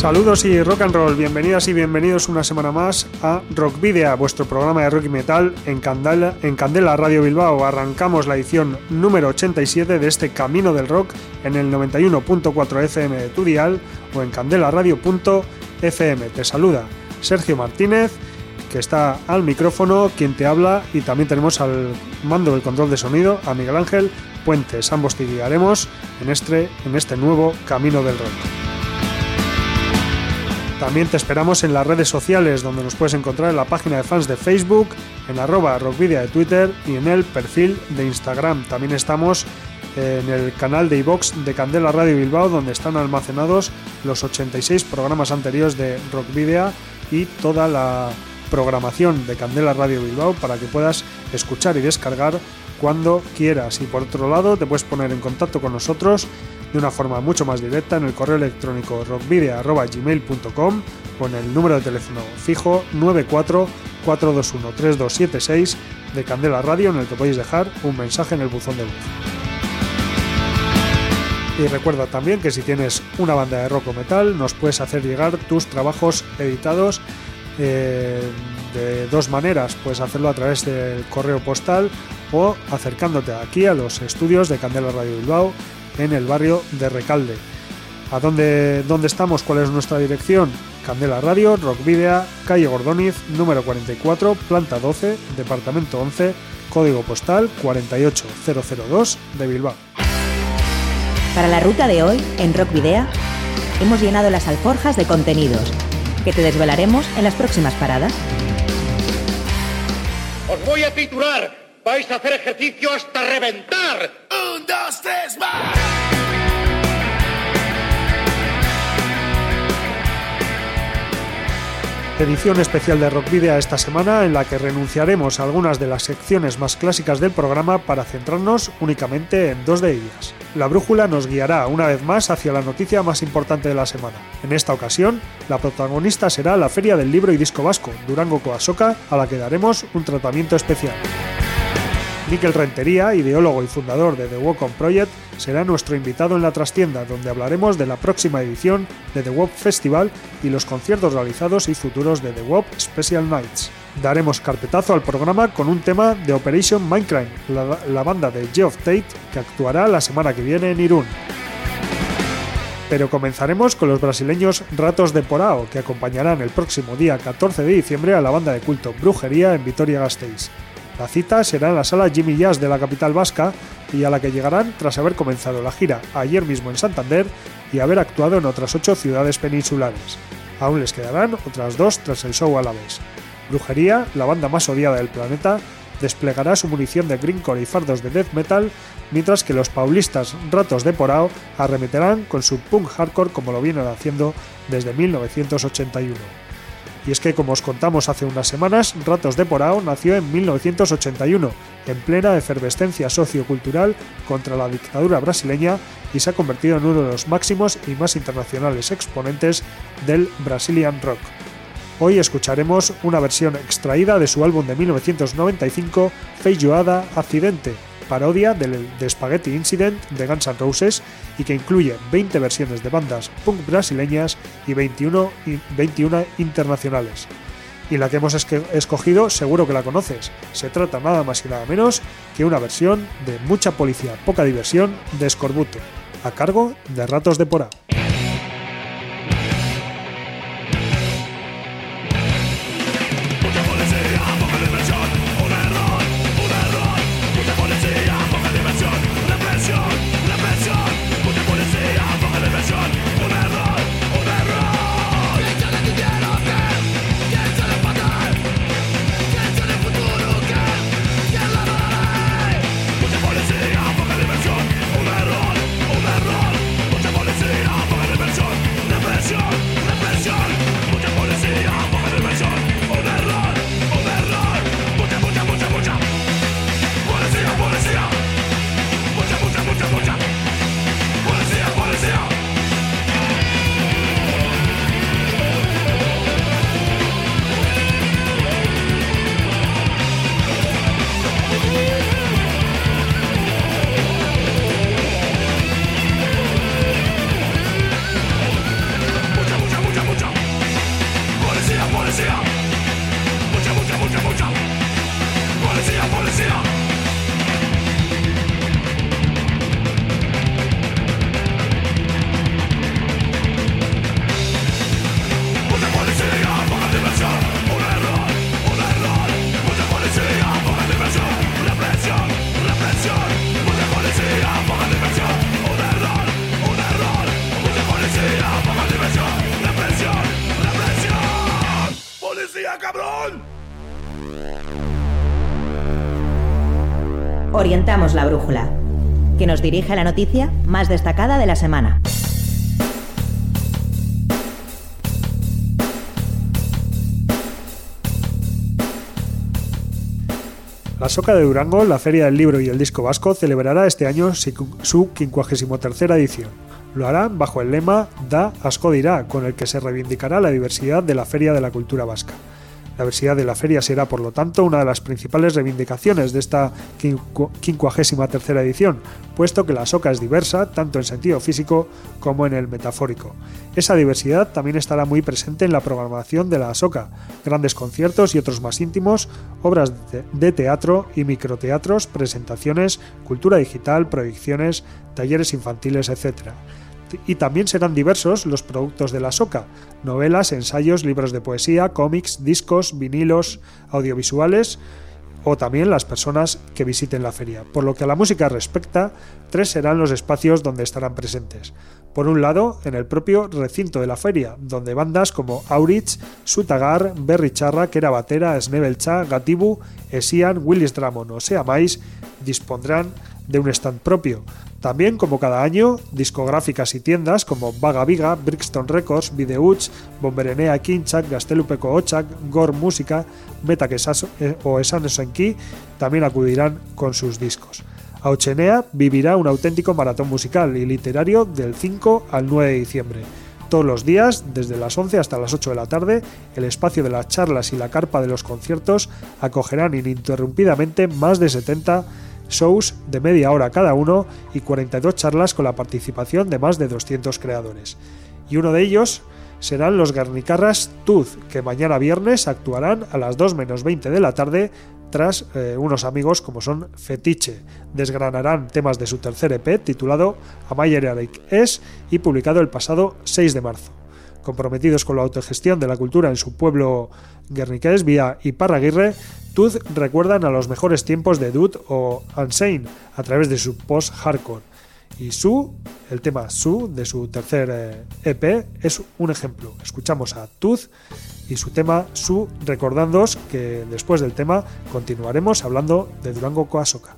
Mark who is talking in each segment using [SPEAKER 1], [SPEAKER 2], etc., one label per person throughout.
[SPEAKER 1] Saludos y rock and roll, bienvenidas y bienvenidos una semana más a Rock Video, vuestro programa de rock y metal en Candela, en Radio Bilbao. Arrancamos la edición número 87 de este Camino del Rock en el 91.4 FM de tu dial o en candelaradio.fm. Te saluda Sergio Martínez, que está al micrófono, quien te habla, y también tenemos al mando del control de sonido a Miguel Ángel Puentes. Ambos te guiaremos en este, en este nuevo Camino del Rock. También te esperamos en las redes sociales, donde nos puedes encontrar en la página de fans de Facebook, en arroba rockvidia de Twitter y en el perfil de Instagram. También estamos en el canal de iVox de Candela Radio Bilbao, donde están almacenados los 86 programas anteriores de Rockvidia y toda la programación de Candela Radio Bilbao para que puedas escuchar y descargar cuando quieras. Y por otro lado, te puedes poner en contacto con nosotros de una forma mucho más directa en el correo electrónico rockvidia.gmail.com o en el número de teléfono fijo 944213276 de Candela Radio en el que podéis dejar un mensaje en el buzón de voz. Y recuerda también que si tienes una banda de rock o metal, nos puedes hacer llegar tus trabajos editados eh, de dos maneras. Puedes hacerlo a través del correo postal o acercándote aquí a los estudios de Candela Radio Bilbao en el barrio de Recalde. ¿A dónde, dónde estamos? ¿Cuál es nuestra dirección? Candela Radio, Rock Video, calle Gordoniz, número 44, planta 12, departamento 11, código postal 48002 de Bilbao.
[SPEAKER 2] Para la ruta de hoy, en Rock Video, hemos llenado las alforjas de contenidos que te desvelaremos en las próximas paradas.
[SPEAKER 3] Os voy a titular. Vais a hacer ejercicio hasta reventar. Un, dos, tres, más.
[SPEAKER 1] Edición especial de Rock Video esta semana en la que renunciaremos a algunas de las secciones más clásicas del programa para centrarnos únicamente en dos de ellas. La brújula nos guiará una vez más hacia la noticia más importante de la semana. En esta ocasión, la protagonista será la Feria del Libro y Disco Vasco, Durango Coasoca, a la que daremos un tratamiento especial. Miquel Rentería, ideólogo y fundador de The Walk On Project, será nuestro invitado en la trastienda, donde hablaremos de la próxima edición de The WOP Festival y los conciertos realizados y futuros de The WOP Special Nights. Daremos carpetazo al programa con un tema de Operation Minecraft, la, la banda de Geoff Tate, que actuará la semana que viene en Irún. Pero comenzaremos con los brasileños Ratos de Porao, que acompañarán el próximo día 14 de diciembre a la banda de culto Brujería en Vitoria-Gasteiz. La cita será en la sala Jimmy Jazz de la capital vasca y a la que llegarán tras haber comenzado la gira ayer mismo en Santander y haber actuado en otras ocho ciudades peninsulares. Aún les quedarán otras dos tras el show a la vez. Brujería, la banda más odiada del planeta, desplegará su munición de greencore y fardos de death metal, mientras que los paulistas Ratos de Porao arremeterán con su punk hardcore como lo vienen haciendo desde 1981. Y es que, como os contamos hace unas semanas, Ratos de Porao nació en 1981, en plena efervescencia sociocultural contra la dictadura brasileña y se ha convertido en uno de los máximos y más internacionales exponentes del Brazilian Rock. Hoy escucharemos una versión extraída de su álbum de 1995, Feijoada Accidente, parodia del de Spaghetti Incident de Guns N' Roses y que incluye 20 versiones de bandas punk brasileñas y 21, y 21 internacionales. Y la que hemos escogido seguro que la conoces. Se trata nada más y nada menos que una versión de Mucha Policía, Poca Diversión de Escorbuto, a cargo de Ratos de Porá.
[SPEAKER 2] Orientamos la brújula, que nos dirige a la noticia más destacada de la semana.
[SPEAKER 1] La Soca de Durango, la Feria del Libro y el Disco Vasco, celebrará este año su 53 edición. Lo hará bajo el lema Da Asco dirá, con el que se reivindicará la diversidad de la Feria de la Cultura Vasca. La diversidad de la feria será, por lo tanto, una de las principales reivindicaciones de esta 53 edición, puesto que la soca es diversa tanto en sentido físico como en el metafórico. Esa diversidad también estará muy presente en la programación de la soca, grandes conciertos y otros más íntimos, obras de teatro y microteatros, presentaciones, cultura digital, proyecciones, talleres infantiles, etc y también serán diversos los productos de la SOCA, novelas, ensayos, libros de poesía, cómics, discos, vinilos, audiovisuales o también las personas que visiten la feria. Por lo que a la música respecta, tres serán los espacios donde estarán presentes. Por un lado, en el propio recinto de la feria, donde bandas como Aurich, Sutagar, Berry Charra, Kera Batera, Snebelcha, Gatibu, Esian, Willis Dramon o Sea Mais dispondrán de un stand propio, también, como cada año, discográficas y tiendas como Vaga Viga, Brixton Records, Videuch, Bomberenea Kinchak, Gastelupeco Ochak, Gore Música, Meta eh, o Esanesenki también acudirán con sus discos. Auchenea vivirá un auténtico maratón musical y literario del 5 al 9 de diciembre. Todos los días, desde las 11 hasta las 8 de la tarde, el espacio de las charlas y la carpa de los conciertos acogerán ininterrumpidamente más de 70 shows de media hora cada uno y 42 charlas con la participación de más de 200 creadores. Y uno de ellos serán los Garnicarras Tuz, que mañana viernes actuarán a las 2 menos 20 de la tarde tras eh, unos amigos como son Fetiche. Desgranarán temas de su tercer EP titulado Amayer Es y publicado el pasado 6 de marzo. Comprometidos con la autogestión de la cultura en su pueblo guerniqués vía Iparraguirre, Tooth recuerdan a los mejores tiempos de Dude o Unsane a través de su post-hardcore. Y Su, el tema Su de su tercer EP, eh, e es un ejemplo. Escuchamos a Tooth y su tema Su, recordándoos que después del tema continuaremos hablando de Durango Coasoca.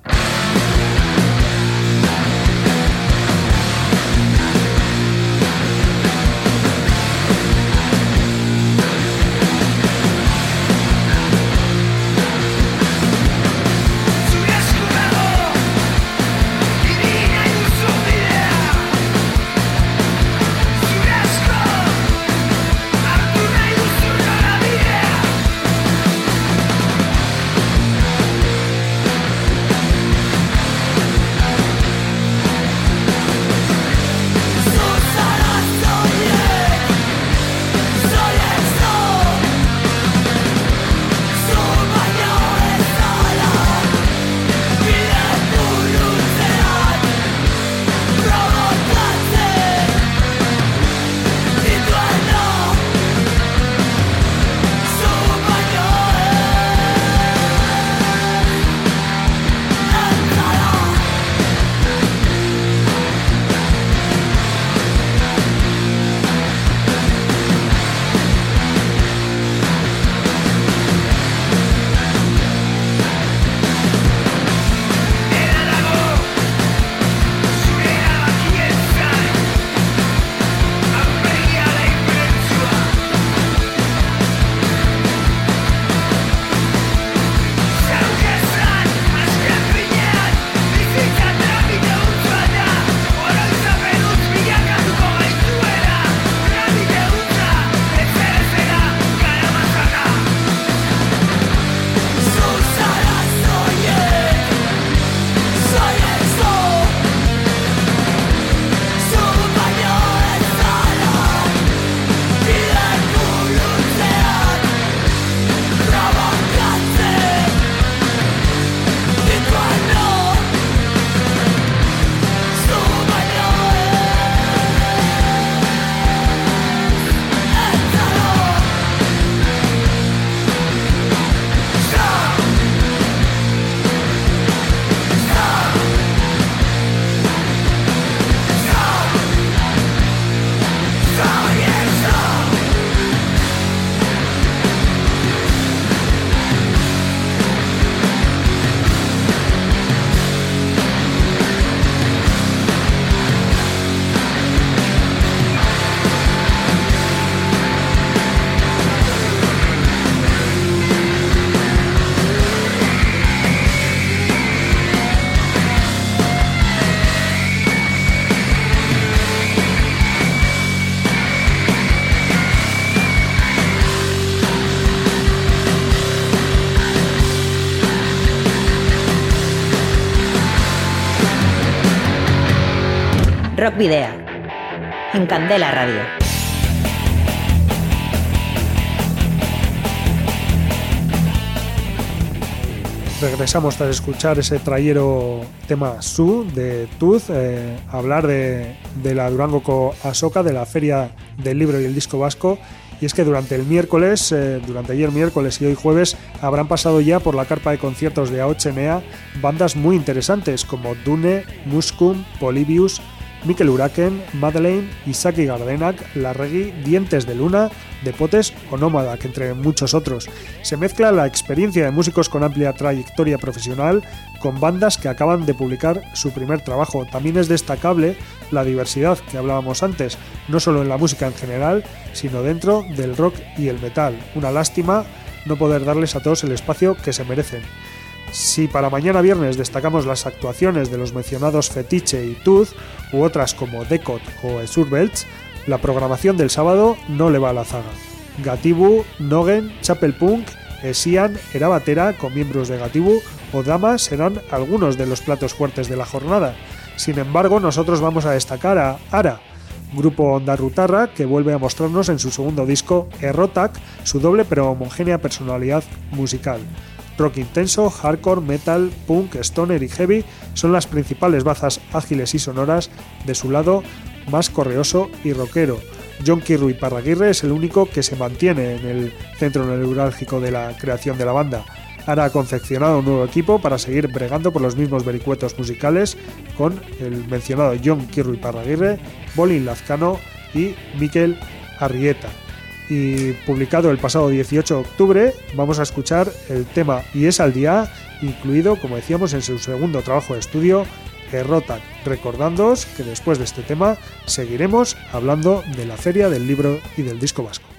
[SPEAKER 2] En Candela Radio.
[SPEAKER 1] regresamos tras escuchar ese trayero tema Su de Tuz, eh, hablar de, la Durango Asoka, de la Feria del Libro y el Disco Vasco. Y es que durante el miércoles, eh, durante ayer miércoles y hoy jueves, habrán pasado ya por la carpa de conciertos de AOCMEA bandas muy interesantes como Dune, Muscum, Polybius, Mikel Uraken, Madeleine, Isaki Gardenak, Larregui, Dientes de Luna, Depotes o Nómada, entre muchos otros. Se mezcla la experiencia de músicos con amplia trayectoria profesional con bandas que acaban de publicar su primer trabajo. También es destacable la diversidad que hablábamos antes, no solo en la música en general, sino dentro del rock y el metal. Una lástima no poder darles a todos el espacio que se merecen. Si para mañana viernes destacamos las actuaciones de los mencionados Fetiche y Tooth, u otras como Decot o Surbelts, la programación del sábado no le va a la zaga. Gatibu, Nogen, Chapel Punk, Esian, Erabatera con miembros de Gatibu o Dama serán algunos de los platos fuertes de la jornada. Sin embargo, nosotros vamos a destacar a Ara, grupo Onda Rutarra que vuelve a mostrarnos en su segundo disco Errotak su doble pero homogénea personalidad musical. Rock intenso, hardcore, metal, punk, stoner y heavy son las principales bazas ágiles y sonoras de su lado más correoso y rockero. John Kirby Parraguirre es el único que se mantiene en el centro neurálgico de la creación de la banda. Ahora ha confeccionado un nuevo equipo para seguir bregando por los mismos vericuetos musicales con el mencionado John Kirby Parraguirre, Bolin Lazcano y Miquel Arrieta y publicado el pasado 18 de octubre, vamos a escuchar el tema Y es al día, incluido, como decíamos, en su segundo trabajo de estudio, Errotan, recordándoos que después de este tema seguiremos hablando de la feria del libro y del disco vasco.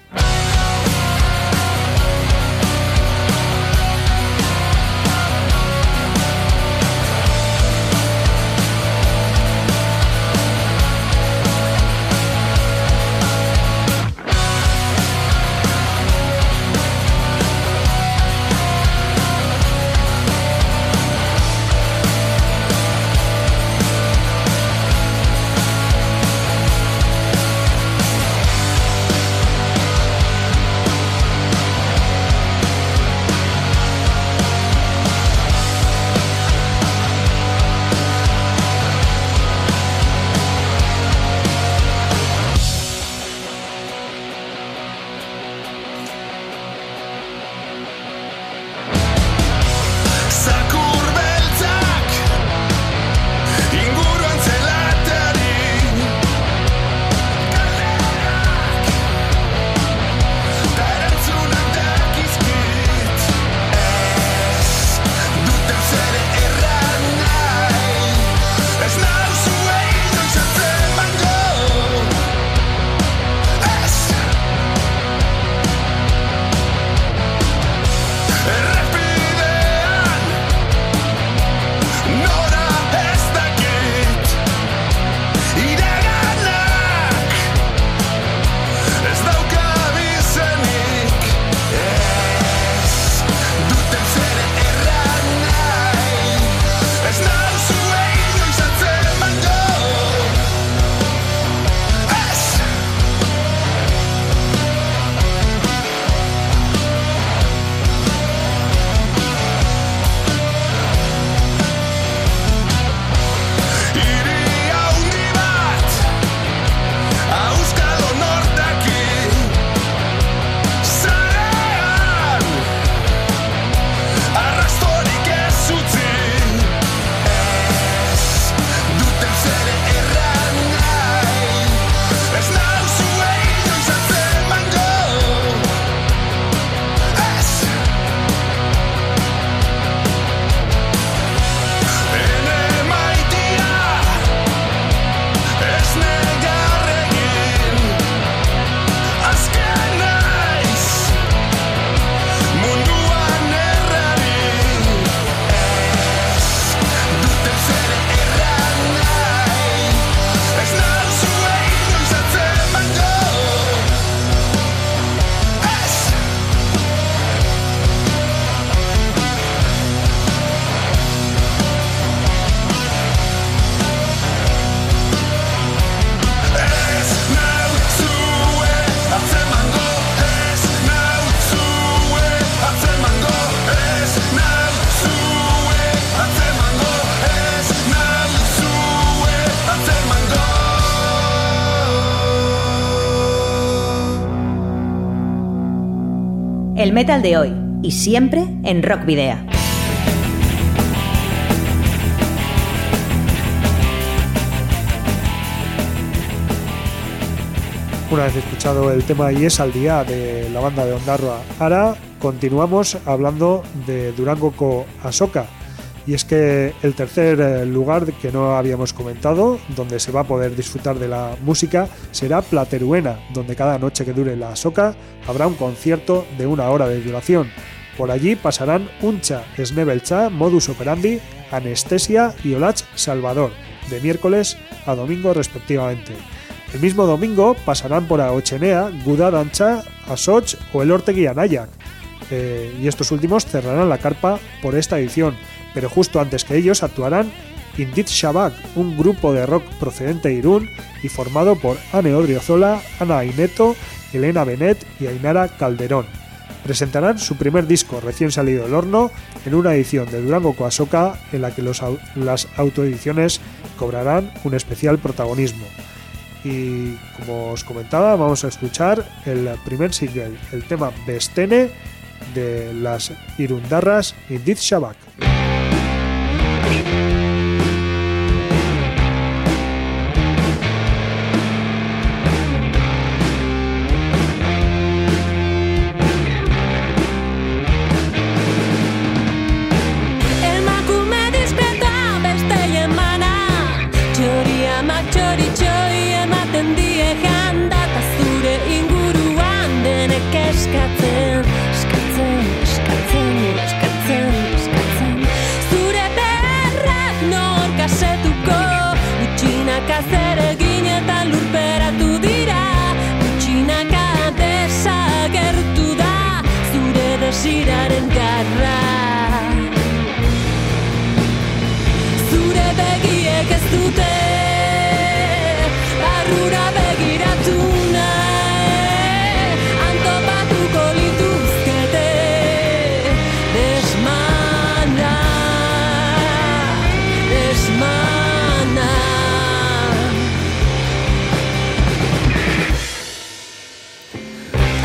[SPEAKER 2] Metal de hoy y siempre en Rock Video.
[SPEAKER 1] Una vez escuchado el tema Y es al día de la banda de Ondarroa Ara, continuamos hablando de Durango Co Asoka. Y es que el tercer eh, lugar que no habíamos comentado, donde se va a poder disfrutar de la música, será Plateruena, donde cada noche que dure la Asoka habrá un concierto de una hora de duración. Por allí pasarán Uncha, Snebelcha, Modus Operandi, Anestesia y Olach Salvador, de miércoles a domingo respectivamente. El mismo domingo pasarán por Aochenea, Gudadancha, Asoch o el Ortegui Anayak. Eh, y estos últimos cerrarán la carpa por esta edición, pero justo antes que ellos actuarán Indit Shabak, un grupo de rock procedente de Irún y formado por Anne Odriozola, Ana Aineto, Elena Benet y Ainara Calderón. Presentarán su primer disco recién salido del horno en una edición de Durango Coasoca en la que las autoediciones cobrarán un especial protagonismo y como os comentaba vamos a escuchar el primer single, el tema Bestene de las Irundarras Indit Shabak. Thank you.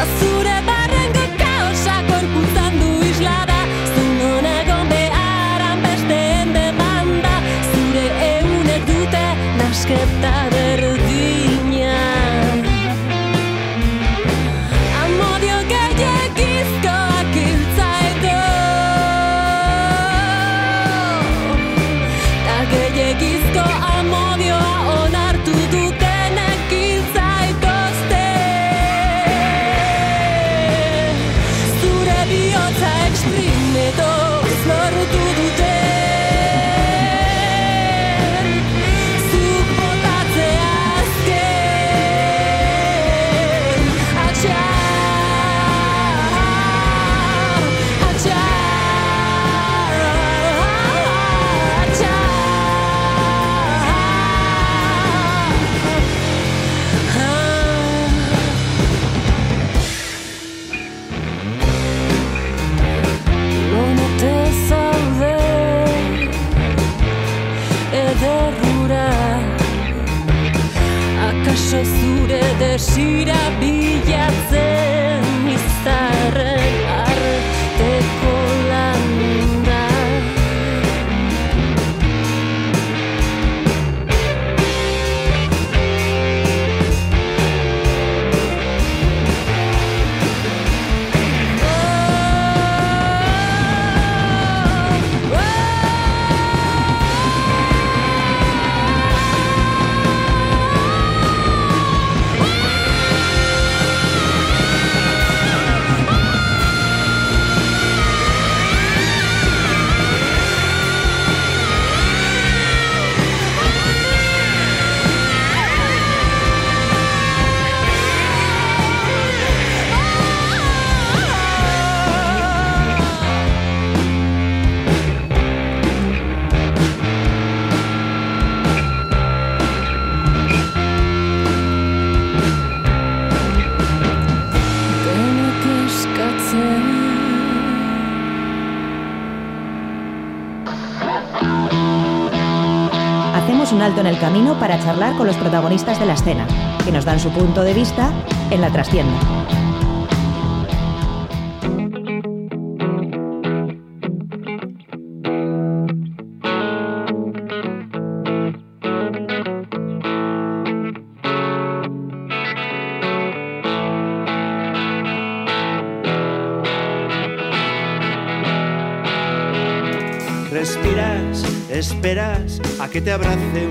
[SPEAKER 2] En el para charlar con los protagonistas de la escena, que nos dan su punto de vista en la trastienda.
[SPEAKER 4] Respiras, esperas a que te abrace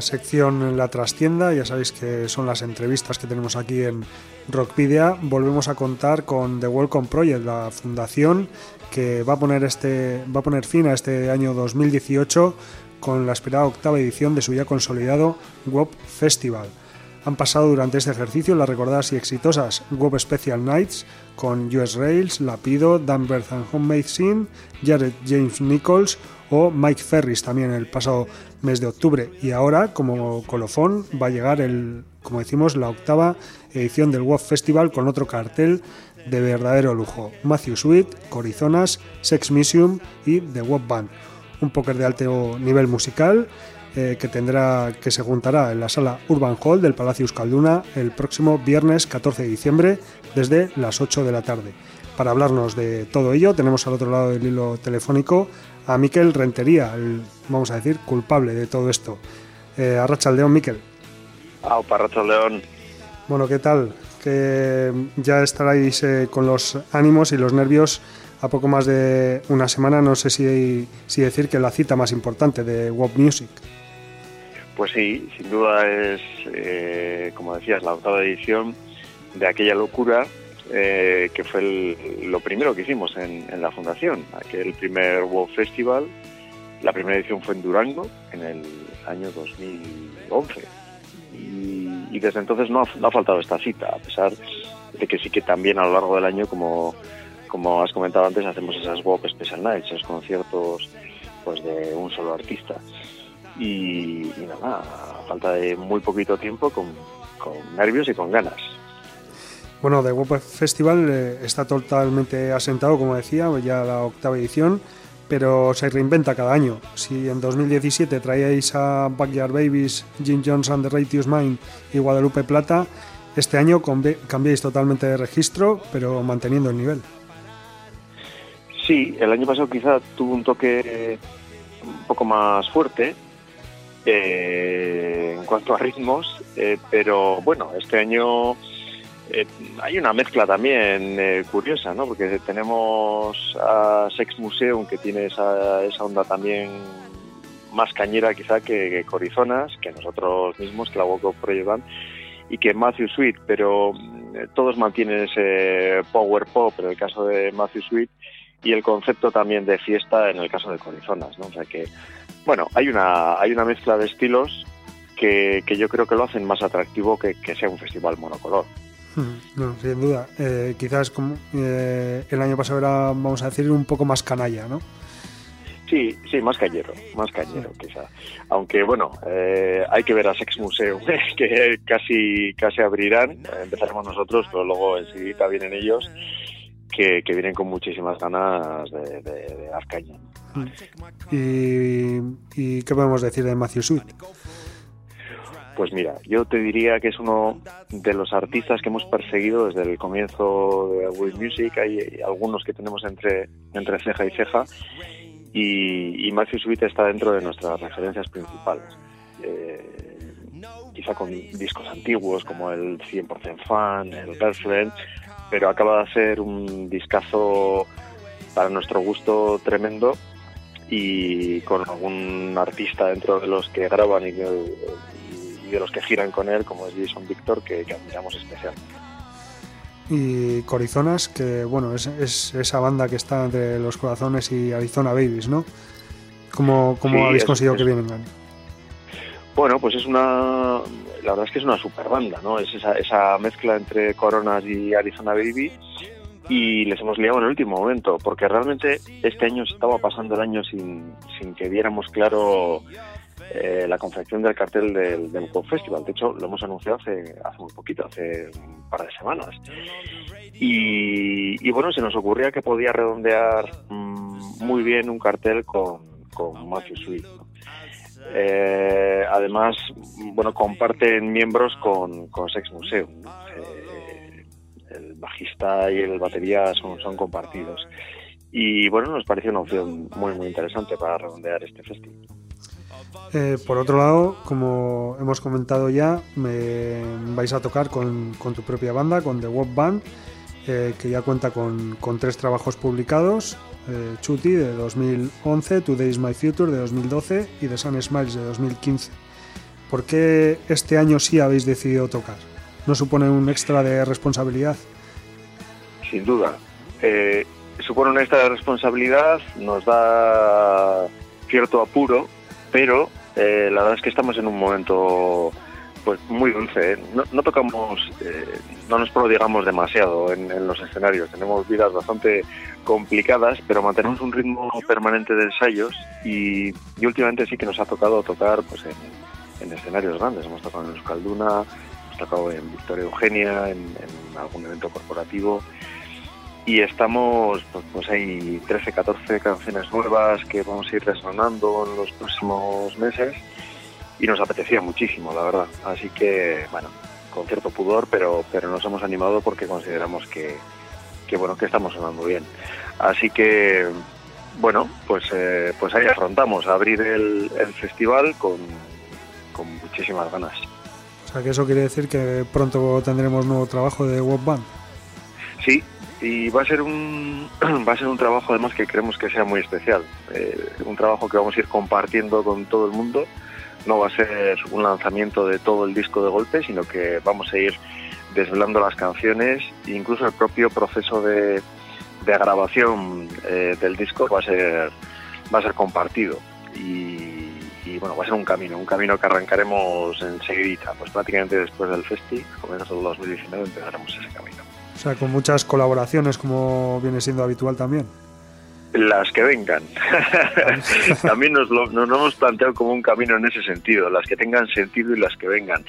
[SPEAKER 1] sección La Trastienda, ya sabéis que son las entrevistas que tenemos aquí en Rockpedia, volvemos a contar con The Welcome Project, la fundación que va a poner, este, va a poner fin a este año 2018 con la esperada octava edición de su ya consolidado WOP Festival. Han pasado durante este ejercicio las recordadas y exitosas WOP Special Nights con US Rails, Lapido, Dan and Homemade Scene, Jared James Nichols o Mike Ferris también el pasado mes de octubre. Y ahora, como colofón, va a llegar el, como decimos, la octava edición del WOP Festival con otro cartel de verdadero lujo. Matthew Sweet, Corizonas, Sex Museum y The WOP Band. Un póker de alto nivel musical eh, que tendrá que se juntará en la sala Urban Hall del Palacio Euskalduna el próximo viernes 14 de diciembre desde las 8 de la tarde. Para hablarnos de todo ello tenemos al otro lado del hilo telefónico a Miquel Rentería, el, vamos a decir, culpable de todo esto. Eh, Arracha León, Miquel.
[SPEAKER 5] Ah, Arracha León.
[SPEAKER 1] Bueno, ¿qué tal? Que ya estaréis eh, con los ánimos y los nervios a poco más de una semana. No sé si, si decir que la cita más importante de Wop Music.
[SPEAKER 5] Pues sí, sin duda es, eh, como decías, la octava edición de aquella locura eh, que fue lo primero que hicimos en, la fundación, aquel primer World Festival. La primera edición fue en Durango en el año 2011 y, desde entonces no ha, faltado esta cita, a pesar de que sí que también a lo largo del año, como, como has comentado antes, hacemos esas WOP Special Nights, esos conciertos pues de un solo artista. Y, nada, a falta de muy poquito tiempo, con nervios y con ganas.
[SPEAKER 1] Bueno, The Web Festival eh, está totalmente asentado, como decía, ya la octava edición, pero se reinventa cada año. Si en 2017 traíais a Backyard Babies, Jim Johnson, The Righteous Mind y Guadalupe Plata, este año cambiáis totalmente de registro, pero manteniendo el nivel.
[SPEAKER 5] Sí, el año pasado quizá tuvo un toque un poco más fuerte eh, en cuanto a ritmos, eh, pero bueno, este año eh, hay una mezcla también eh, curiosa, ¿no? Porque tenemos a Sex Museum que tiene esa, esa onda también más cañera quizá que, Corizonas, que nosotros mismos, que la Woco Project y que Matthew Sweet, pero eh, todos mantienen ese power pop en el caso de Matthew Sweet y el concepto también de fiesta en el caso de Corizonas, ¿no? O sea que, bueno, hay una, hay una mezcla de estilos que, yo creo que lo hacen más atractivo que sea un festival monocolor.
[SPEAKER 1] No, sin duda. Eh, quizás como eh, el año pasado era, vamos a decir, un poco más canalla, ¿no?
[SPEAKER 5] Sí, sí, más cañero, más cañero quizá. Aunque bueno, eh, hay que ver a Sex Museum, que casi casi abrirán. Empezaremos nosotros, pero luego enseguida vienen ellos, que, vienen con muchísimas ganas de, dar caña.
[SPEAKER 1] ¿Y, ¿Y qué podemos decir de Matthew Sweet?
[SPEAKER 5] Pues mira, yo te diría que es uno de los artistas que hemos perseguido desde el comienzo de World Music. Hay, algunos que tenemos entre, entre ceja y ceja. Y, y Matthew Sweet está dentro de nuestras referencias principales. Eh, quizá con discos antiguos como el 100% Fan, el Girlfriend, pero acaba de hacer un discazo para nuestro gusto tremendo y con algún artista dentro de los que graban y de los que giran con él, como es Jason Victor, que, admiramos especialmente.
[SPEAKER 1] Y Corizonas, que bueno, es, esa banda que está entre los corazones y Arizona Babies, ¿no? ¿Cómo, cómo habéis conseguido que vienen?
[SPEAKER 5] Bueno, pues es una. La verdad es que es una super banda, ¿no? Es esa, esa mezcla entre Coronas y Arizona Baby. Y les hemos liado en el último momento, porque realmente este año se estaba pasando el año sin, sin que viéramos claro eh, la confección del cartel del, del Festival. De hecho, lo hemos anunciado hace, hace muy poquito, hace un par de semanas. Y, bueno, se nos ocurría que podía redondear mm, muy bien un cartel con, con Matthew Sweet. Eh, además, bueno, comparten miembros con, con Sex Museum. Eh, el bajista y el batería son, son compartidos. y bueno, nos pareció una opción muy muy interesante para redondear este festival.
[SPEAKER 1] Eh, por otro lado, como hemos comentado ya, vais a tocar con, tu propia banda, con The Web Band, eh, que ya cuenta con, tres trabajos publicados, eh, Chuti de 2011, Today is My Future de 2012 y The Sun Smiles de 2015. ¿Por qué este año sí habéis decidido tocar? ¿No supone un extra de responsabilidad?
[SPEAKER 5] Sin duda. supone un extra de responsabilidad, nos da cierto apuro pero eh, la verdad es que estamos en un momento pues muy dulce. ¿eh? No, tocamos, eh, no nos prodigamos demasiado en, los escenarios. Tenemos vidas bastante complicadas, pero mantenemos un ritmo permanente de ensayos y, últimamente sí que nos ha tocado tocar pues en, escenarios grandes. Hemos tocado en Euskalduna, hemos tocado en Victoria Eugenia, en algún evento corporativo y estamos, pues, pues, hay 13, 14 canciones nuevas que vamos a ir resonando en los próximos meses y nos apetecía muchísimo, la verdad. Así que, bueno, con cierto pudor, pero, pero nos hemos animado porque consideramos que, que bueno, que estamos sonando bien. Así que, bueno, pues, eh, pues ahí afrontamos a abrir el, el festival con, con muchísimas ganas.
[SPEAKER 1] O sea, que eso quiere decir que pronto tendremos nuevo trabajo de Web Band.
[SPEAKER 5] Sí, y va a ser un va a ser un trabajo además que creemos que sea muy especial. Eh, un trabajo que vamos a ir compartiendo con todo el mundo. No va a ser un lanzamiento de todo el disco de golpe sino que vamos a ir desvelando las canciones e incluso el propio proceso de, de grabación eh, del disco va a ser va a ser compartido. Y, bueno va a ser un camino un camino que arrancaremos enseguida pues prácticamente después del festi comienzo del 2019 empezaremos ese camino
[SPEAKER 1] o sea, con muchas colaboraciones como viene siendo habitual también.
[SPEAKER 5] Las que vengan. también nos lo nos hemos planteado como un camino en ese sentido, las que tengan sentido y las que vengan.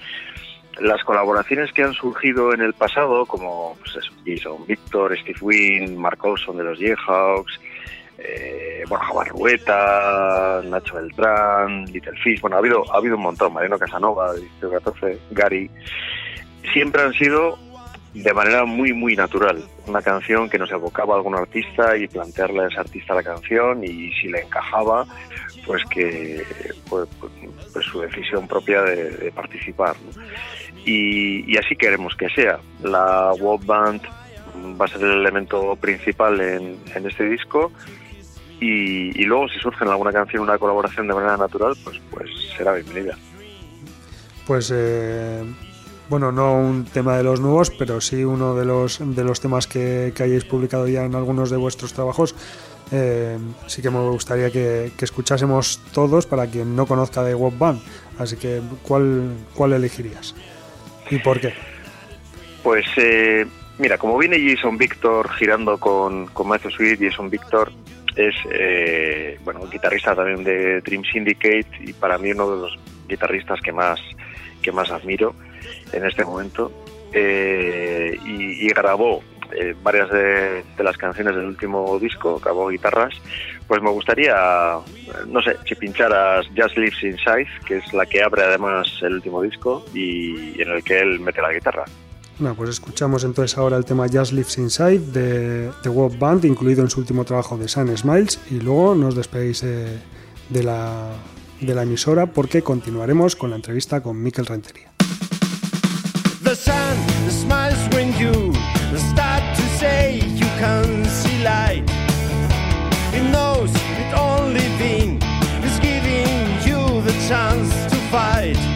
[SPEAKER 5] Las colaboraciones que han surgido en el pasado, como pues eso, Victor, Steve Wynn, Mark Olson de los Jayhawks, eh, Borja Barrueta, Nacho Beltrán, Little Fish, bueno, ha habido, ha habido un montón, Mariano Casanova, de 14, Gary, siempre han sido de manera muy, muy natural. Una canción que nos evocaba a algún artista y plantearle a ese artista la canción y si le encajaba, pues que pues, pues su decisión propia de, participar. Y, así queremos que sea. La World Band va a ser el elemento principal en, este disco y, luego si surge en alguna canción una colaboración de manera natural, pues, pues será bienvenida.
[SPEAKER 1] Pues eh, bueno, no un tema de los nuevos, pero sí uno de los, de los temas que, hayáis publicado ya en algunos de vuestros trabajos. Eh, sí que me gustaría que, escuchásemos todos para quien no conozca de Web Band. Así que, ¿cuál, cuál elegirías? ¿Y por qué?
[SPEAKER 5] Pues, eh, mira, como viene Jason Victor girando con, con Matthew Sweet, Jason Victor es, eh, bueno, guitarrista también de Dream Syndicate y para mí uno de los guitarristas que más, que más admiro en este momento eh, y, grabó eh, varias de, las canciones del último disco, grabó guitarras, pues me gustaría, no sé, si pincharas Just Lives Inside, que es la que abre además el último disco y, en el que él mete la guitarra.
[SPEAKER 1] Bueno, pues escuchamos entonces ahora el tema Just Lives Inside de The World Band, incluido en su último trabajo de Sun Smiles, y luego nos despedís eh, de, la, de la emisora porque continuaremos con la entrevista con Mikel Rentería. The sun smiles when you start to say you can see light. It knows it only being is giving you the chance to fight.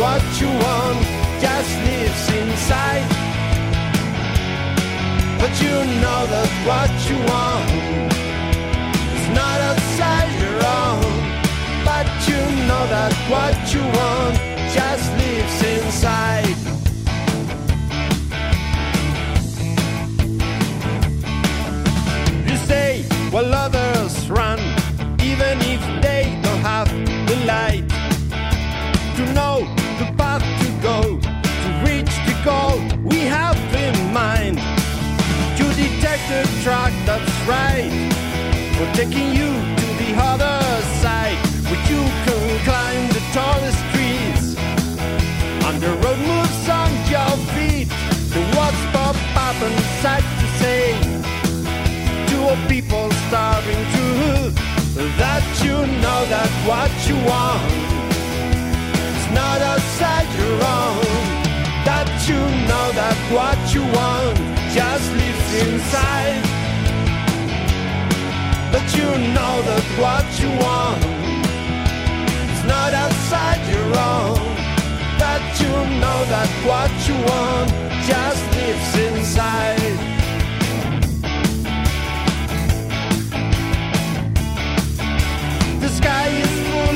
[SPEAKER 1] What you want just lives inside. But you know that what you want what you want
[SPEAKER 4] It's not outside your own. That you know that what you want just lives inside. But you know that what you want is not outside your own. That you know that what you want just lives inside. The sky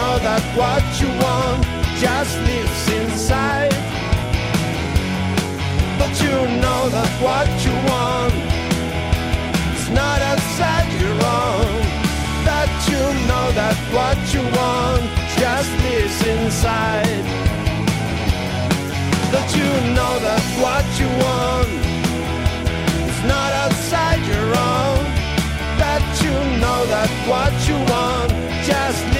[SPEAKER 4] know that what you want just lives inside. But you know that what you want is not outside your own. That you know that what you want just lives inside. That you know that what you want is not outside your own. That you know that what you want just lives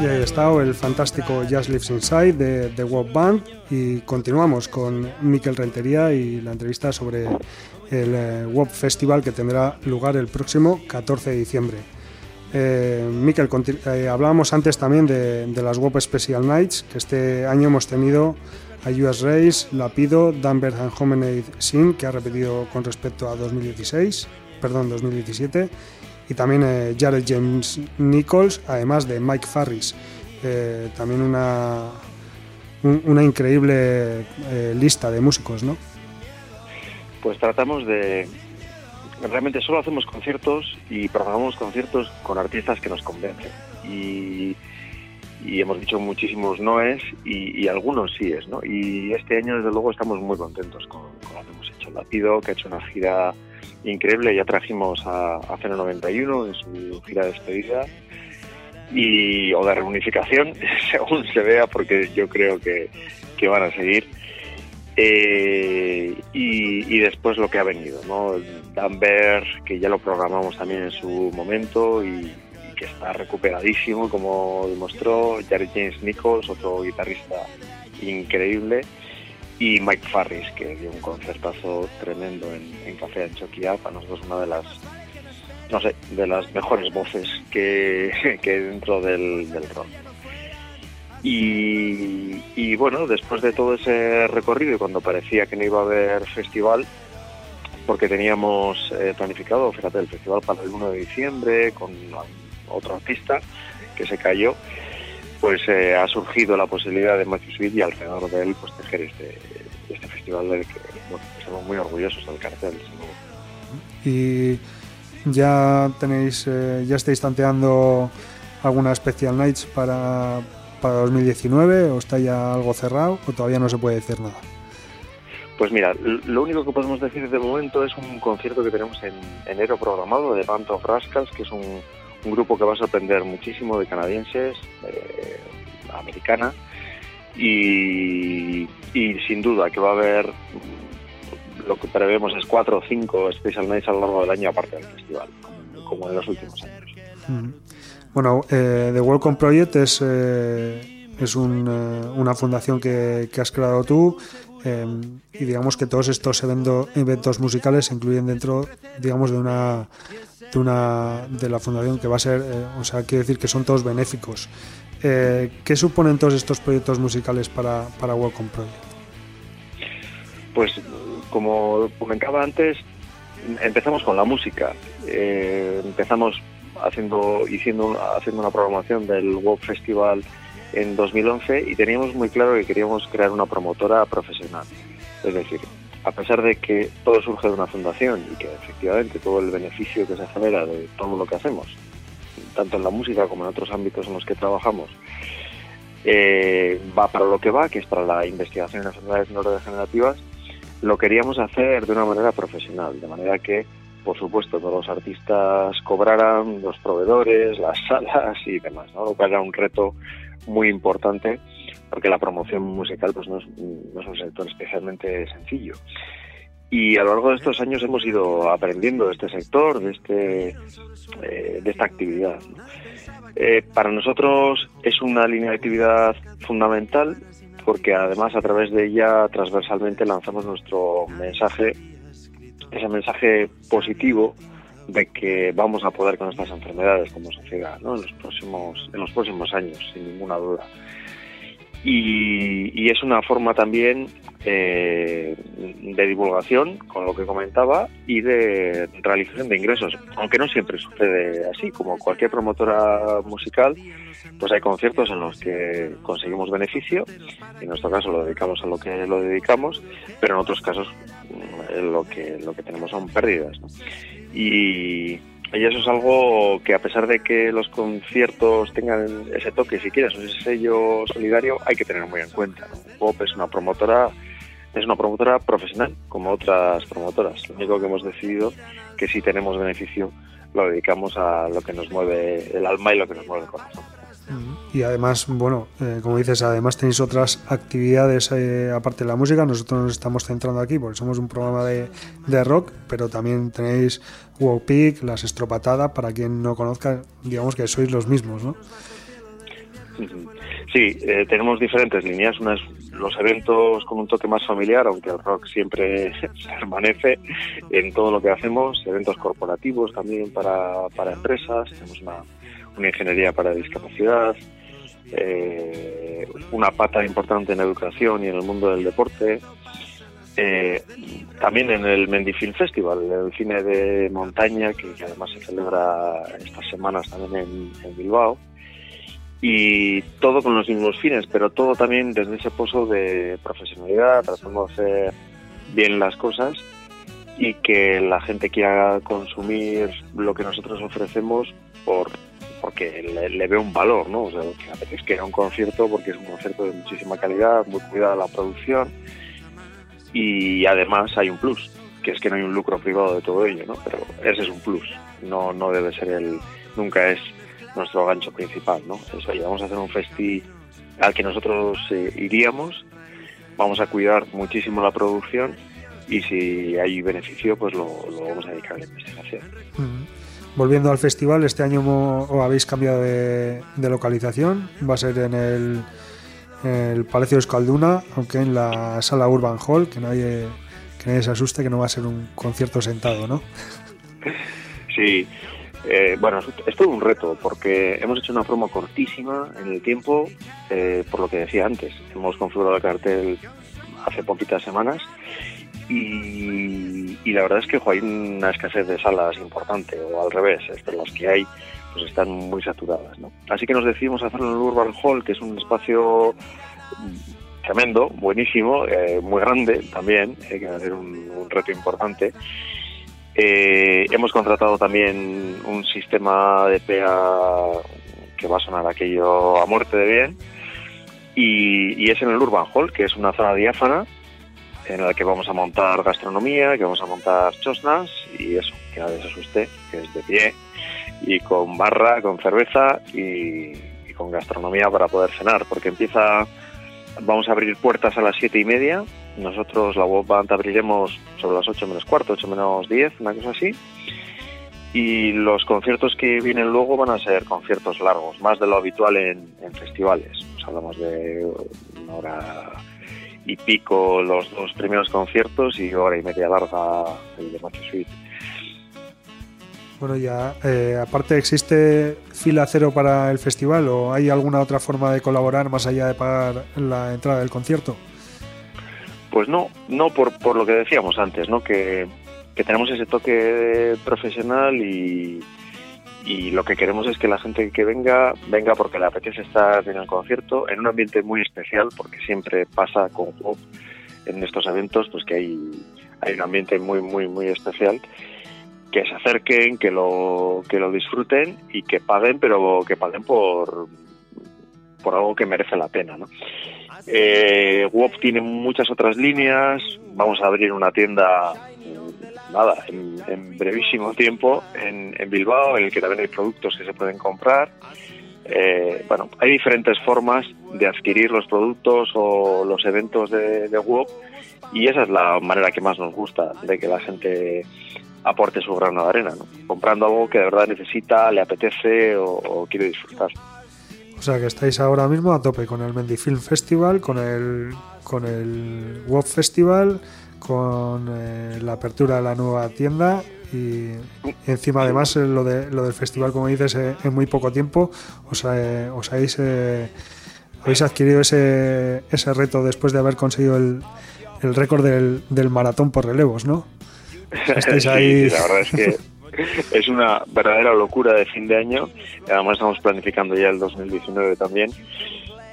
[SPEAKER 1] Y ahí está el fantástico Just Lives Inside de The Walk Band y continuamos con Miquel Rentería y la entrevista sobre el eh, WOP Festival que tendrá lugar el próximo 14 de diciembre. Eh, Miquel, eh, hablábamos antes también de, de las WOP Special Nights, que este año hemos tenido a US Race, Lapido, Danvers and Homenade Sin, que ha repetido con respecto a 2016, perdón, 2017, y también eh, Jared James Nichols, además de Mike Farris. Eh, también una, un- una increíble eh, lista de músicos, ¿no?
[SPEAKER 5] Pues tratamos de... Realmente solo hacemos conciertos y programamos conciertos con artistas que nos convencen. Y, y hemos dicho muchísimos noes y, y algunos síes, ¿no? Y este año, desde luego, estamos muy contentos con, con lo que hemos hecho. Lapido, que ha hecho una gira increíble, ya trajimos a, a 91 en su gira de despedida. Y, o de reunificación, según se vea, porque yo creo que, que van a seguir. Eh, y, después lo que ha venido, ¿no? Danver, que ya lo programamos también en su momento y, y que está recuperadísimo, como demostró Jared James Nichols, otro guitarrista increíble, y Mike Farris, que dio un concertazo tremendo en, en Café Anchoquia, para nosotros una de las no sé, de las mejores voces que, que dentro del, del rock. Y, y bueno, después de todo ese recorrido y cuando parecía que no iba a haber festival, porque teníamos eh, planificado, fíjate, el festival para el 1 de diciembre con otro artista que se cayó, pues eh, ha surgido la posibilidad de Matthew Sweet y alrededor de él pues tejer este, este festival del que bueno, estamos muy orgullosos del cartel.
[SPEAKER 1] Y ya tenéis, eh, ya estáis tanteando alguna Special Nights para, para 2019 o está ya algo cerrado o todavía no se puede decir nada.
[SPEAKER 5] Pues mira, lo único que podemos decir de momento es un concierto que tenemos en enero programado de Band of Rascals, que es un, un grupo que va a sorprender muchísimo de canadienses, eh, americana, y, y sin duda que va a haber lo que prevemos es cuatro o cinco Special Nights a lo largo del año aparte del festival, como, en los últimos años.
[SPEAKER 1] Bueno, eh, The Welcome Project es, eh, es una fundación que, has creado tú y digamos que todos estos eventos musicales se incluyen dentro, digamos, de una de una de la fundación que va a ser, o sea, quiere decir que son todos benéficos. ¿Qué suponen todos estos proyectos musicales para, para Welcome Project?
[SPEAKER 5] Pues como comentaba antes, empezamos con la música. Eh, empezamos haciendo, haciendo, haciendo una programación del World Festival en 2011 y teníamos muy claro que queríamos crear una promotora profesional. Es decir, a pesar de que todo surge de una fundación y que efectivamente todo el beneficio que se genera de todo lo que hacemos, tanto en la música como en otros ámbitos en los que trabajamos, eh, va para lo que va, que es para la investigación en enfermedades neurodegenerativas, lo queríamos hacer de una manera profesional, de manera que, por supuesto, todos los artistas cobraran, los proveedores, las salas y demás, ¿no? lo cual era un reto muy importante porque la promoción musical pues no es, un sector especialmente sencillo. Y a lo largo de estos años hemos ido aprendiendo de este sector, de, este, eh, de esta actividad. Eh, para nosotros es una línea de actividad fundamental porque además a través de ella transversalmente lanzamos nuestro mensaje, ese mensaje positivo de que vamos a poder con estas enfermedades como sociedad en, los próximos, en los próximos años, sin ninguna duda. Y, es una forma también eh, de divulgación, con lo que comentaba, y de realización de ingresos, aunque no siempre sucede así, como cualquier promotora musical, pues hay conciertos en los que conseguimos beneficio, en nuestro caso lo dedicamos a lo que lo dedicamos, pero en otros casos mm, lo que, lo que tenemos son pérdidas. Y, y eso es algo que a pesar de que los conciertos tengan ese toque, si quieres, ese sello solidario, hay que tener muy en cuenta. Pop es una promotora, es una promotora profesional, como otras promotoras. Lo único que hemos decidido que si tenemos beneficio lo dedicamos a lo que nos mueve el alma y lo que nos mueve el corazón.
[SPEAKER 1] Y además, bueno, eh, como dices, además tenéis otras actividades eh, aparte de la música. Nosotros nos estamos centrando aquí porque somos un programa de, de rock, pero también tenéis Wow Peak, Las Estropatadas, para quien no conozca, digamos que sois los mismos, ¿no?
[SPEAKER 5] Sí, eh, tenemos diferentes líneas. Una es los eventos con un toque más familiar, aunque el rock siempre permanece en todo lo que hacemos. Eventos corporativos también para, para empresas. Tenemos una una ingeniería para discapacidad, eh, una pata importante en educación y en el mundo del deporte. Eh, también en el Mendy Film Festival, el cine de montaña, que, además se celebra estas semanas también en, Bilbao. Y todo con los mismos fines, pero todo también desde ese pozo de profesionalidad, tratando de hacer bien las cosas y que la gente quiera consumir lo que nosotros ofrecemos por porque le, ve un valor, ¿no? O sea, es que era un concierto porque es un concierto de muchísima calidad, muy cuidada la producción y además hay un plus, que es que no hay un lucro privado de todo ello, ¿no? Pero ese es un plus, no, no debe ser el, nunca es nuestro gancho principal, ¿no? Eso, vamos a hacer un festi al que nosotros eh, iríamos, vamos a cuidar muchísimo la producción y si hay beneficio, pues lo, vamos a dedicar a la investigación.
[SPEAKER 1] Volviendo al festival, este año habéis cambiado de, localización, va a ser en el, el Palacio de Escalduna, aunque en la sala Urban Hall, que nadie, que nadie se asuste, que no va a ser un concierto sentado, ¿no?
[SPEAKER 5] Sí, eh, bueno, es todo un reto porque hemos hecho una promo cortísima en el tiempo, eh, por lo que decía antes. Hemos configurado el cartel hace poquitas semanas y, la verdad es que hay una escasez de salas importante, o al revés, este, las que hay pues están muy saturadas. ¿no? Así que nos decidimos hacerlo en el Urban Hall, que es un espacio tremendo, buenísimo, eh, muy grande también, eh, que va a ser un, reto importante. Eh, hemos contratado también un sistema de PA que va a sonar aquello a muerte de bien. Y, y es en el Urban Hall, que es una zona diáfana en la que vamos a montar gastronomía, que vamos a montar chosnas y eso, que nadie se asuste, que es de pie y con barra, con cerveza y, con gastronomía para poder cenar, porque empieza, vamos a abrir puertas a las siete y media, nosotros la web band abriremos sobre las 8 menos cuarto, 8 menos 10, una cosa así, y los conciertos que vienen luego van a ser conciertos largos, más de lo habitual en, festivales. pues hablamos de una hora y pico los dos primeros conciertos y hora y media larga el de Matthew Sweet.
[SPEAKER 1] Bueno, ya, eh, aparte, ¿existe fila cero para el festival o hay alguna otra forma de colaborar más allá de pagar la entrada del concierto?
[SPEAKER 5] Pues no, no por, por lo que decíamos antes, ¿no? Que, que tenemos ese toque profesional y, y lo que queremos es que la gente que venga, venga porque le apetece estar en el concierto, en un ambiente muy especial, porque siempre pasa con Job en estos eventos, pues que hay, hay un ambiente muy, muy, muy especial que se acerquen, que lo, que lo disfruten y que paguen, pero que paguen por, por algo que merece la pena. ¿no? Eh, WOP tiene muchas otras líneas, vamos a abrir una tienda nada, en, brevísimo tiempo en, Bilbao, en el que también hay productos que se pueden comprar. Eh, bueno, hay diferentes formas de adquirir los productos o los eventos de, de WOP y esa es la manera que más nos gusta, de que la gente aporte su grano de arena, comprando algo que de verdad necesita, le apetece o, quiere disfrutar.
[SPEAKER 1] O sea que estáis ahora mismo a tope con el Mendy Film Festival, con el con el WOP Festival, con eh, la apertura de la nueva tienda y, encima además eh, lo de lo del festival como dices eh, en muy poco tiempo os, os habéis habéis adquirido ese, ese reto después de haber conseguido el, el récord del, del maratón por relevos, ¿no?
[SPEAKER 5] sí, la verdad es que es una verdadera locura de fin de año. Además estamos planificando ya el 2019 también.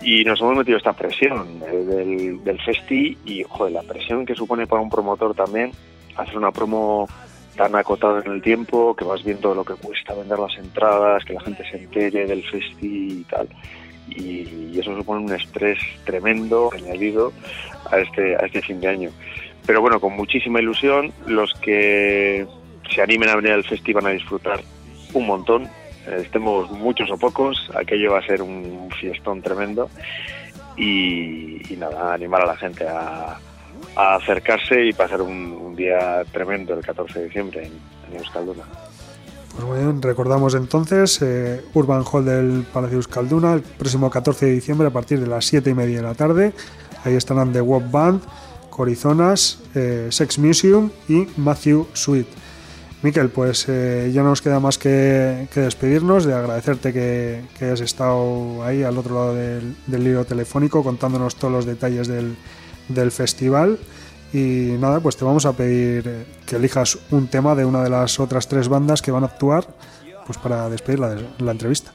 [SPEAKER 5] Y nos hemos metido esta presión del, del festi y, joder, la presión que supone para un promotor también hacer una promo tan acotada en el tiempo, que vas viendo lo que cuesta vender las entradas, que la gente se entere del festi y tal. Y, eso supone un estrés tremendo añadido a este, a este fin de año. Pero bueno, con muchísima ilusión, los que se animen a venir al festival van a disfrutar un montón. Estemos muchos o pocos, aquello va a ser un fiestón tremendo. Y, nada, animar a la gente a, acercarse y pasar un, día tremendo el 14 de diciembre en, Euskalduna.
[SPEAKER 1] Pues muy bien, recordamos entonces eh, Urban Hall del Palacio Euskalduna el próximo 14 de diciembre a partir de las 7 y media de la tarde. Ahí estarán The Wop Band, Corizonas, eh, Sex Museum y Matthew Sweet. Miquel, pues eh, ya no nos queda más que, despedirnos, de agradecerte que, hayas estado ahí al otro lado del, libro telefónico contándonos todos los detalles del, festival. Y nada, pues te vamos a pedir que elijas un tema de una de las otras tres bandas que van a actuar pues para despedir la, la entrevista.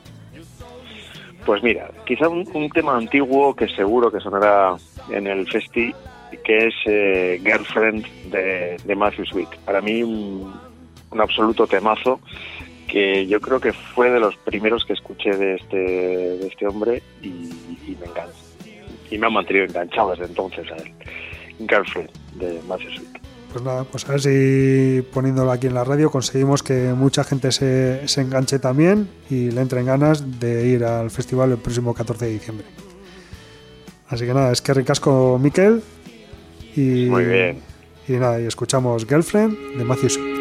[SPEAKER 5] Pues mira, quizá un, un, tema antiguo que seguro que sonará en el festi que es eh, Girlfriend de, Matthew Sweet. Para mí un, absoluto temazo que yo creo que fue de los primeros que escuché de este, de este hombre y, me encanta. Y me ha mantenido enganchado desde entonces a él. Girlfriend de Matthew Sweet.
[SPEAKER 1] Pues nada, pues a ver si poniéndolo aquí en la radio conseguimos que mucha gente se, se enganche también y le entre en ganas de ir al festival el próximo 14 de diciembre. Así que nada, es que ricasco Miquel y,
[SPEAKER 5] Muy bien.
[SPEAKER 1] Y nada, y escuchamos Girlfriend de Matthew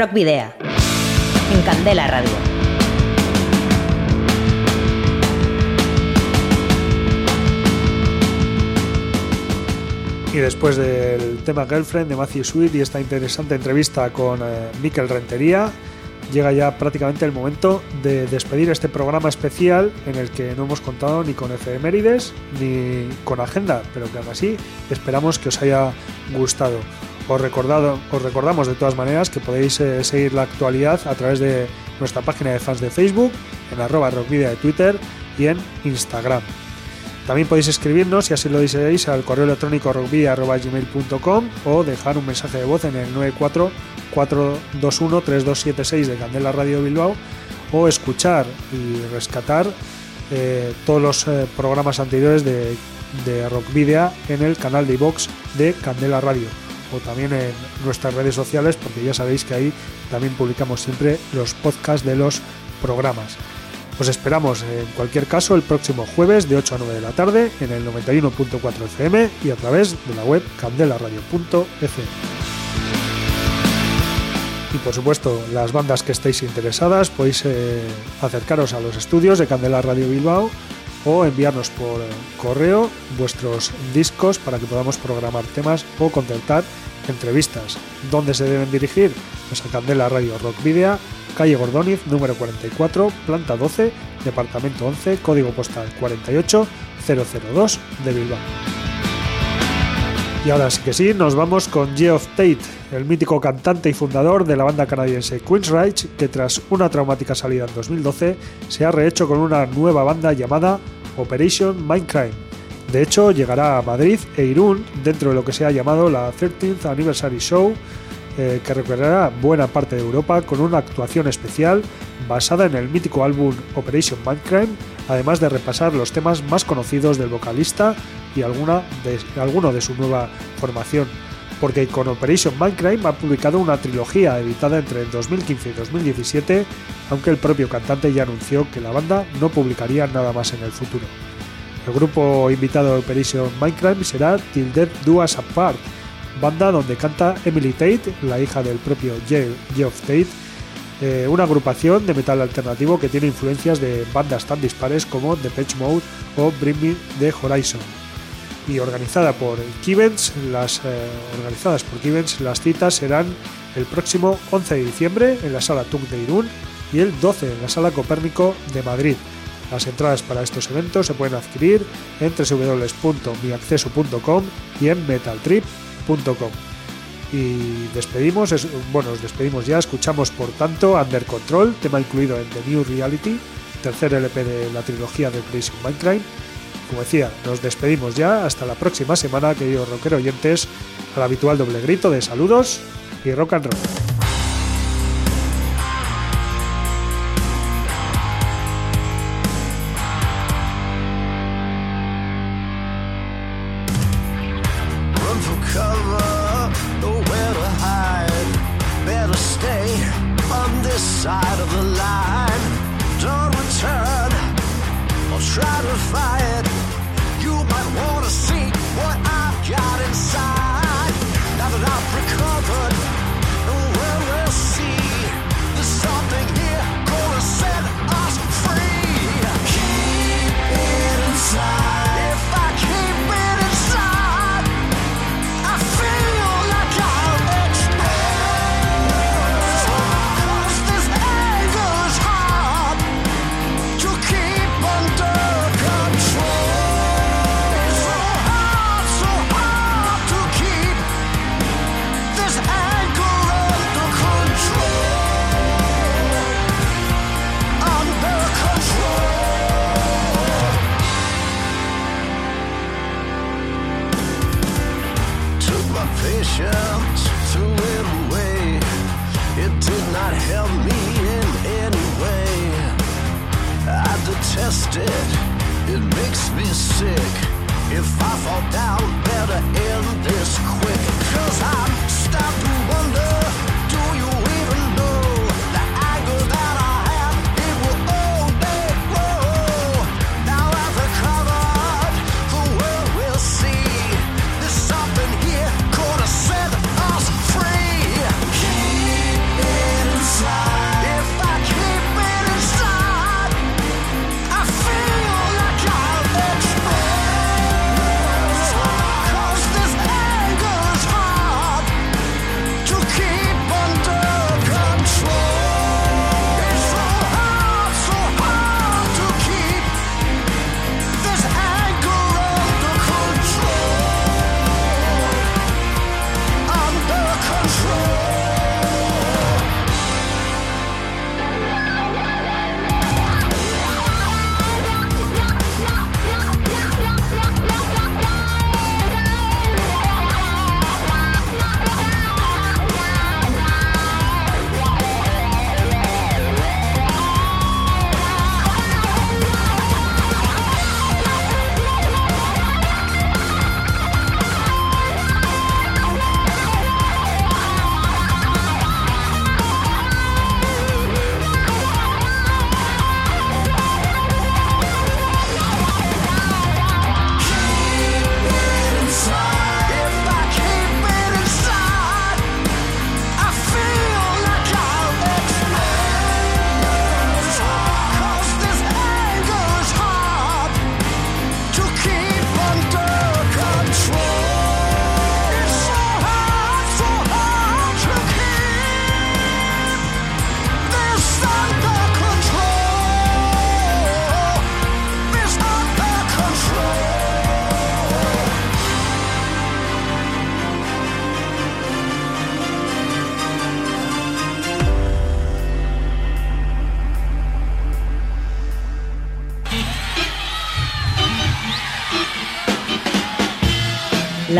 [SPEAKER 2] Rock Video. En Candela Radio.
[SPEAKER 1] Y después del tema Girlfriend de Matthew Sweet y esta interesante entrevista con eh, Mikel Rentería, llega ya prácticamente el momento de despedir este programa especial en el que no hemos contado ni con efemérides ni con agenda, pero que aún así esperamos que os haya gustado. Os, recordado, os recordamos de todas maneras que podéis eh, seguir la actualidad a través de nuestra página de fans de Facebook, en arroba rockvidia de Twitter y en Instagram. También podéis escribirnos, si así lo deseáis, al correo electrónico rockvidia.gmail.com o dejar un mensaje de voz en el 944213276 de Candela Radio Bilbao o escuchar y rescatar eh, todos los eh, programas anteriores de, de Rockvidia en el canal de iVox de Candela Radio o también en nuestras redes sociales porque ya sabéis que ahí también publicamos siempre los podcasts de los programas. Os esperamos en cualquier caso el próximo jueves de 8 a 9 de la tarde en el 91.4 FM y a través de la web candelaradio.fm. Y por supuesto, las bandas que estéis interesadas podéis eh, acercaros a los estudios de Candela Radio Bilbao o enviarnos por correo vuestros discos para que podamos programar temas o contactar entrevistas. ¿Dónde se deben dirigir? Pues a Candela Radio Rock Video calle Gordóniz, número 44, planta 12, departamento 11, código postal 48002 de Bilbao. Y ahora sí que sí, nos vamos con Geoff Tate, el mítico cantante y fundador de la banda canadiense Queensryche, que tras una traumática salida en 2012 se ha rehecho con una nueva banda llamada Operation Mindcrime. De hecho, llegará a Madrid e Irún dentro de lo que se ha llamado la 13th Anniversary Show, eh, que recorrerá buena parte de Europa con una actuación especial basada en el mítico álbum Operation Mindcrime, además de repasar los temas más conocidos del vocalista y alguna de, alguno de su nueva formación. Porque con Operation Mindcrime ha publicado una trilogía editada entre el 2015 y 2017, aunque el propio cantante ya anunció que la banda no publicaría nada más en el futuro. El grupo invitado de Operation Mindcrime será Till Death Do Us Apart, banda donde canta Emily Tate, la hija del propio Geoff Tate, eh, una agrupación de metal alternativo que tiene influencias de bandas tan dispares como The Patch Mode o Bring Me the Horizon. Y organizada por Kivens, las, eh, organizadas por Kivens, las citas serán el próximo 11 de diciembre en la sala Tung de Irún y el 12 en la sala Copérnico de Madrid. Las entradas para estos eventos se pueden adquirir en www.miacceso.com y en metaltrip.com. Y despedimos, es, bueno, os despedimos ya, escuchamos por tanto Under Control, tema incluido en The New Reality, tercer LP de la trilogía de Operation Mindcrime. Como decía, nos despedimos ya, hasta la próxima semana, queridos rockero oyentes, al habitual doble grito de saludos y rock and roll.